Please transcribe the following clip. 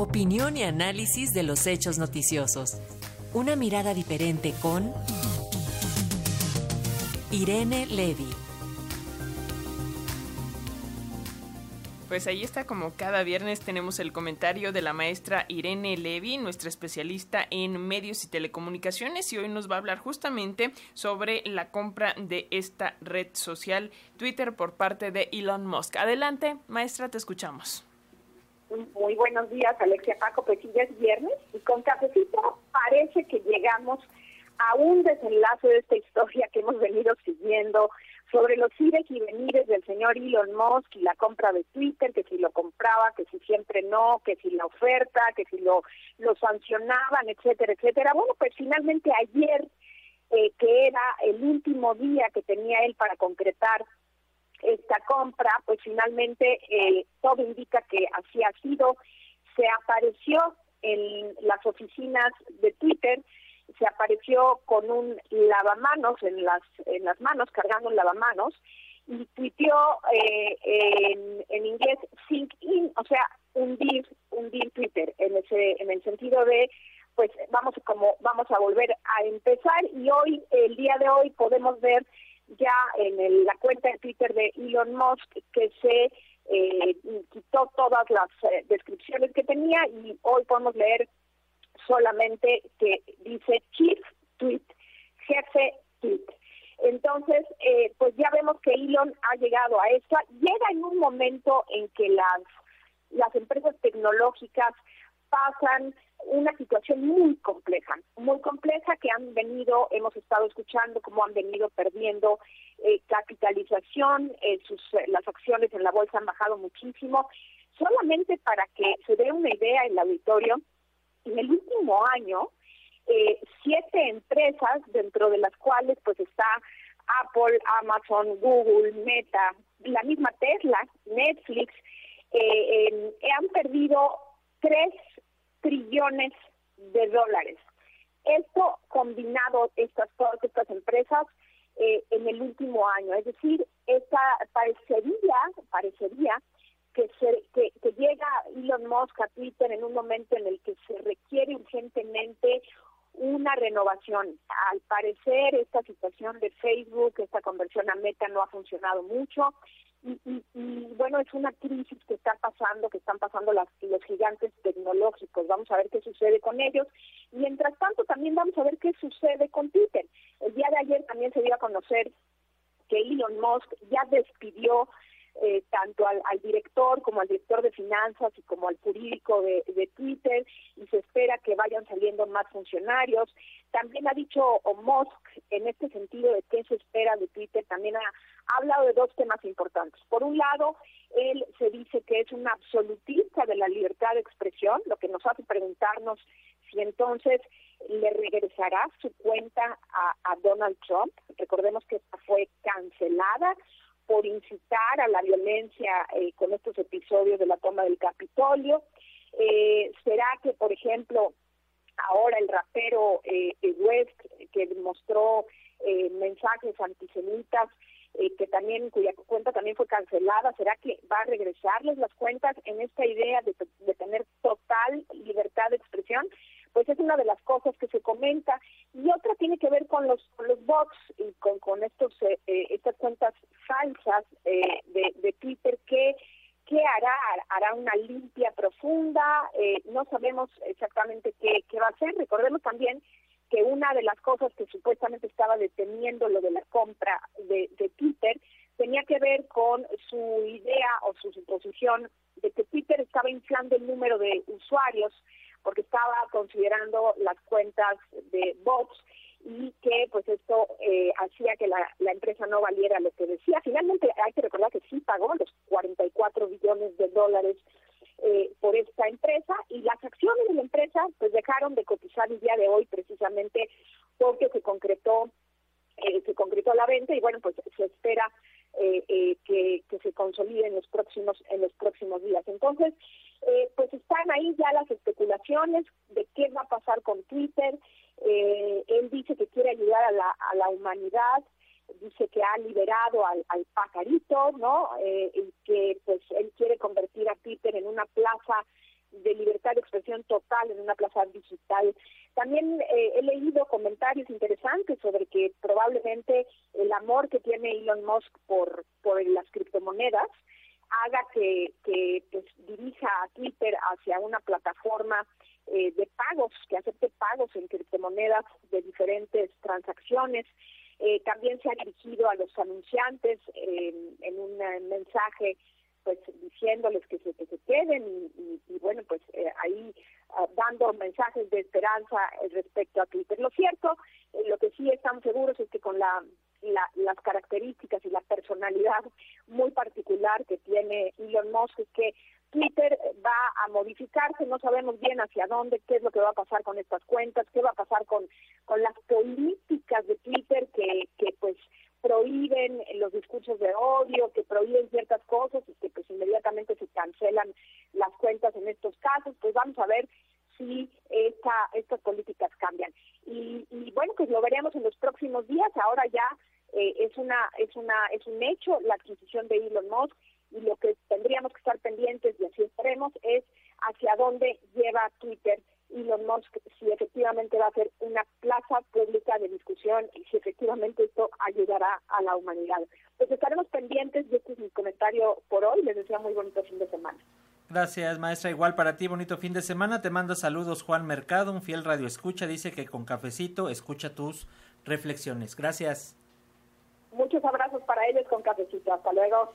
Opinión y análisis de los hechos noticiosos. Una mirada diferente con Irene Levy. Pues ahí está, como cada viernes tenemos el comentario de la maestra Irene Levy, nuestra especialista en medios y telecomunicaciones, y hoy nos va a hablar justamente sobre la compra de esta red social Twitter por parte de Elon Musk. Adelante, maestra, te escuchamos. Muy buenos días, Alexia Paco, pues ya es viernes y con cafecito parece que llegamos a un desenlace de esta historia que hemos venido siguiendo sobre los ires y venires del señor Elon Musk y la compra de Twitter, que si lo compraba, que si siempre no, que si la oferta, que si lo, lo sancionaban, etcétera, etcétera. Bueno, pues finalmente ayer, eh, que era el último día que tenía él para concretar esta compra, pues finalmente eh, todo indica que así ha sido. Se apareció en las oficinas de Twitter se apareció con un lavamanos en las en las manos, cargando un lavamanos, y tuiteó eh, en, en inglés sink in, o sea, hundir, hundir Twitter, en ese, en el sentido de pues vamos como vamos a volver a empezar y hoy, el día de hoy, podemos ver ya en la cuenta de Twitter de Elon Musk que se eh, quitó todas las eh, descripciones que tenía y hoy podemos leer solamente que dice chief tweet, jefe tweet. Entonces, eh, pues ya vemos que Elon ha llegado a esto. Llega en un momento en que las, las empresas tecnológicas pasan una situación muy compleja, muy compleja que han venido, hemos estado escuchando cómo han venido perdiendo eh, capitalización, eh, sus, las acciones en la bolsa han bajado muchísimo. Solamente para que se dé una idea en el auditorio, en el último año, eh, siete empresas, dentro de las cuales pues está Apple, Amazon, Google, Meta, la misma Tesla, Netflix, eh, han perdido tres trillones de dólares. Esto combinado, estas todas estas empresas, eh, en el último año. Es decir, esta parecería, parecería que, se, llega Elon Musk a Twitter en un momento en el que se requiere urgentemente una renovación. Al parecer, esta situación de Facebook, esta conversión a Meta no ha funcionado mucho. Y, y, bueno, es una crisis que está pasando, que están pasando las, los gigantes tecnológicos. Vamos a ver qué sucede con ellos. Mientras tanto, también vamos a ver qué sucede con Twitter. El día de ayer también se dio a conocer que Elon Musk ya despidió eh, tanto al, director como al director de finanzas y como al jurídico de, Twitter y se espera que vayan saliendo más funcionarios. También ha dicho Musk en este sentido de qué se espera de Twitter, también ha, hablado de dos temas importantes. Por un lado, él se dice que es un absolutista de la libertad de expresión, lo que nos hace preguntarnos si entonces le regresará su cuenta a, Donald Trump. Recordemos que esta fue cancelada por incitar a la violencia eh, con estos episodios de la toma del Capitolio. Eh, ¿Será que, por ejemplo, ahora el rapero eh, West, que mostró eh, mensajes antisemitas, que también cuya cuenta también fue cancelada, ¿será que va a regresarles las cuentas en esta idea de, de tener total libertad de expresión? pues es una de las cosas que se comenta. Y otra tiene que ver con los con los bots y con con estos eh, eh, estas cuentas falsas eh, de, de Twitter que qué hará hará una limpia profunda. No sabemos exactamente qué, qué va a hacer. Recordemos también que una de las cosas que supuestamente estaba deteniendo lo de la compra de, de Twitter tenía que ver con su idea o su suposición de que Twitter estaba inflando el número de usuarios porque estaba considerando las cuentas de bots y que pues esto eh, hacía que la, la, empresa no valiera lo que decía. Finalmente hay que recordar que sí pagó los 44 billones de dólares eh, por esta empresa y las acciones de la empresa pues dejaron de cotizar el día de hoy precisamente porque se concretó eh, se concretó la venta y bueno pues se espera eh, eh, que, se consolide en los próximos en los próximos días entonces eh, pues están ahí ya las especulaciones de qué va a pasar con Twitter. Eh, él dice que quiere ayudar a la, a la humanidad, dice que ha liberado al, al pajarito, ¿no? Eh, y que pues él quiere convertir a Twitter en una plaza de libertad de expresión total en una plaza digital. También eh, he leído comentarios interesantes sobre que probablemente el amor que tiene Elon Musk por, por las criptomonedas haga que, que pues, dirija a Twitter hacia una plataforma eh, de pagos, que acepte pagos en criptomonedas de diferentes transacciones. Eh, también se ha dirigido a los anunciantes en un mensaje diciéndoles que se, que se queden y, bueno, pues eh, ahí ah, dando mensajes de esperanza respecto a Twitter. Lo cierto, lo que sí estamos seguros es que con la las características y la personalidad muy particular que tiene Elon Musk es que Twitter va a modificarse, no sabemos bien hacia dónde, qué es lo que va a pasar con estas cuentas, qué va a pasar con, con las políticas de Twitter que, que pues prohíben los discursos de odio, que prohíben ciertas cosas y que pues inmediatamente se cancelan las cuentas en estos casos, pues vamos a ver si esta, estas políticas cambian. Y, y bueno, pues lo veremos en los próximos días. Ahora ya eh, es una es una es un hecho la adquisición de Elon Musk y lo que tendríamos que estar pendientes y así esperemos es hacia dónde lleva Twitter Elon Musk si efectivamente va a ser una plaza pública de discusión y si efectivamente esto ayudará a la humanidad. Pues estaremos pendientes y este es mi comentario por hoy. Les deseo muy bonito fin de semana. Gracias, maestra. Igual para ti, bonito fin de semana. Te mando saludos, Juan Mercado, un fiel radio escucha. Dice que con cafecito escucha tus reflexiones. Gracias. Muchos abrazos para ellos con cafecito. Hasta luego.